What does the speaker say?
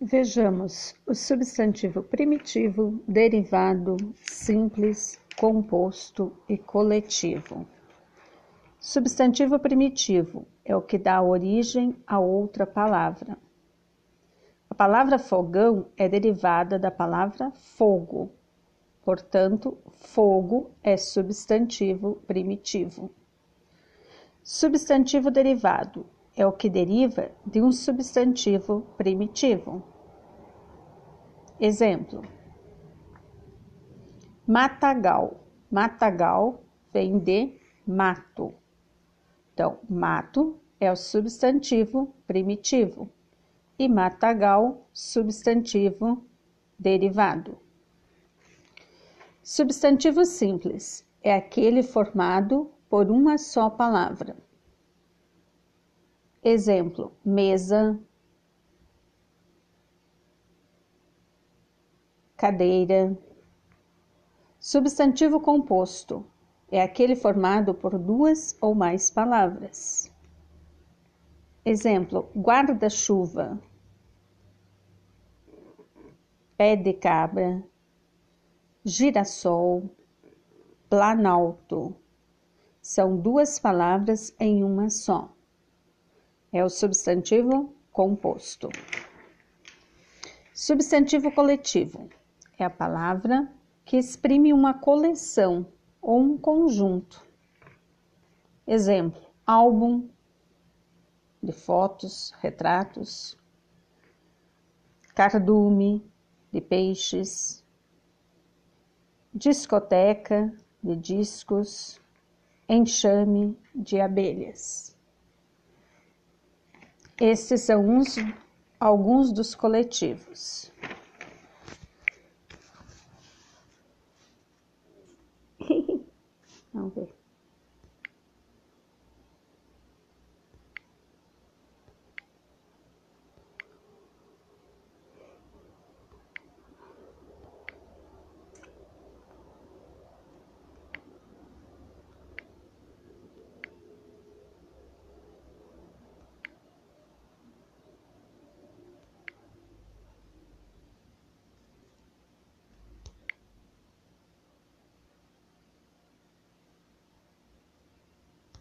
Vejamos o substantivo primitivo, derivado, simples, composto e coletivo. Substantivo primitivo é o que dá origem a outra palavra. A palavra fogão é derivada da palavra fogo, portanto, fogo é substantivo primitivo. Substantivo derivado é o que deriva de um substantivo primitivo. Exemplo: matagal. Matagal vem de mato. Então, mato é o substantivo primitivo e matagal, substantivo derivado. Substantivo simples é aquele formado por uma só palavra. Exemplo: mesa, cadeira. Substantivo composto é aquele formado por duas ou mais palavras. Exemplo: guarda-chuva, pé de cabra, girassol, planalto. São duas palavras em uma só é o substantivo composto. Substantivo coletivo é a palavra que exprime uma coleção ou um conjunto. Exemplo: álbum de fotos, retratos, cardume de peixes, discoteca de discos, enxame de abelhas. Esses são uns, alguns dos coletivos. Vamos ver.